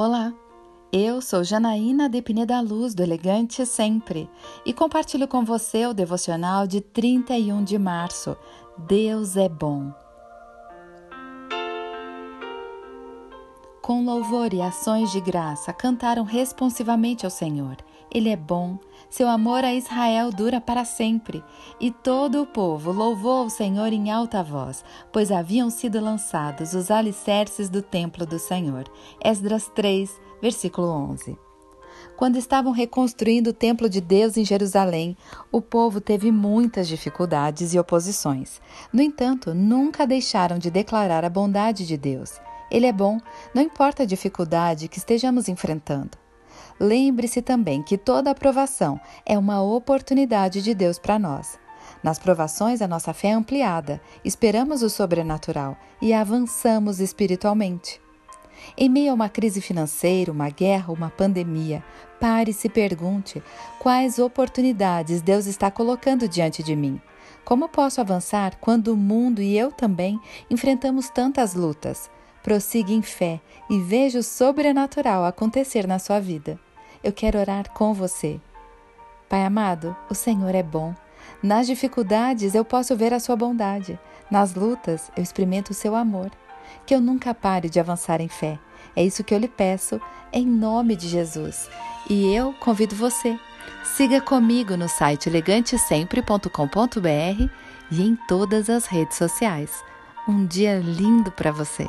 Olá, eu sou Janaína de Pineda Luz, do Elegante Sempre, e compartilho com você o devocional de 31 de março. Deus é bom. Com louvor e ações de graça, cantaram responsivamente ao Senhor. Ele é bom, seu amor a Israel dura para sempre. E todo o povo louvou o Senhor em alta voz, pois haviam sido lançados os alicerces do templo do Senhor. Esdras 3, versículo 11. Quando estavam reconstruindo o templo de Deus em Jerusalém, o povo teve muitas dificuldades e oposições. No entanto, nunca deixaram de declarar a bondade de Deus. Ele é bom, não importa a dificuldade que estejamos enfrentando. Lembre-se também que toda aprovação é uma oportunidade de Deus para nós. Nas provações, a nossa fé é ampliada, esperamos o sobrenatural e avançamos espiritualmente. Em meio a uma crise financeira, uma guerra, uma pandemia, pare e se pergunte quais oportunidades Deus está colocando diante de mim. Como posso avançar quando o mundo e eu também enfrentamos tantas lutas? Prossiga em fé e veja o sobrenatural acontecer na sua vida. Eu quero orar com você. Pai amado, o Senhor é bom. Nas dificuldades eu posso ver a sua bondade. Nas lutas eu experimento o seu amor. Que eu nunca pare de avançar em fé. É isso que eu lhe peço, em nome de Jesus. E eu convido você. Siga comigo no site elegantesempre.com.br e em todas as redes sociais. Um dia lindo para você!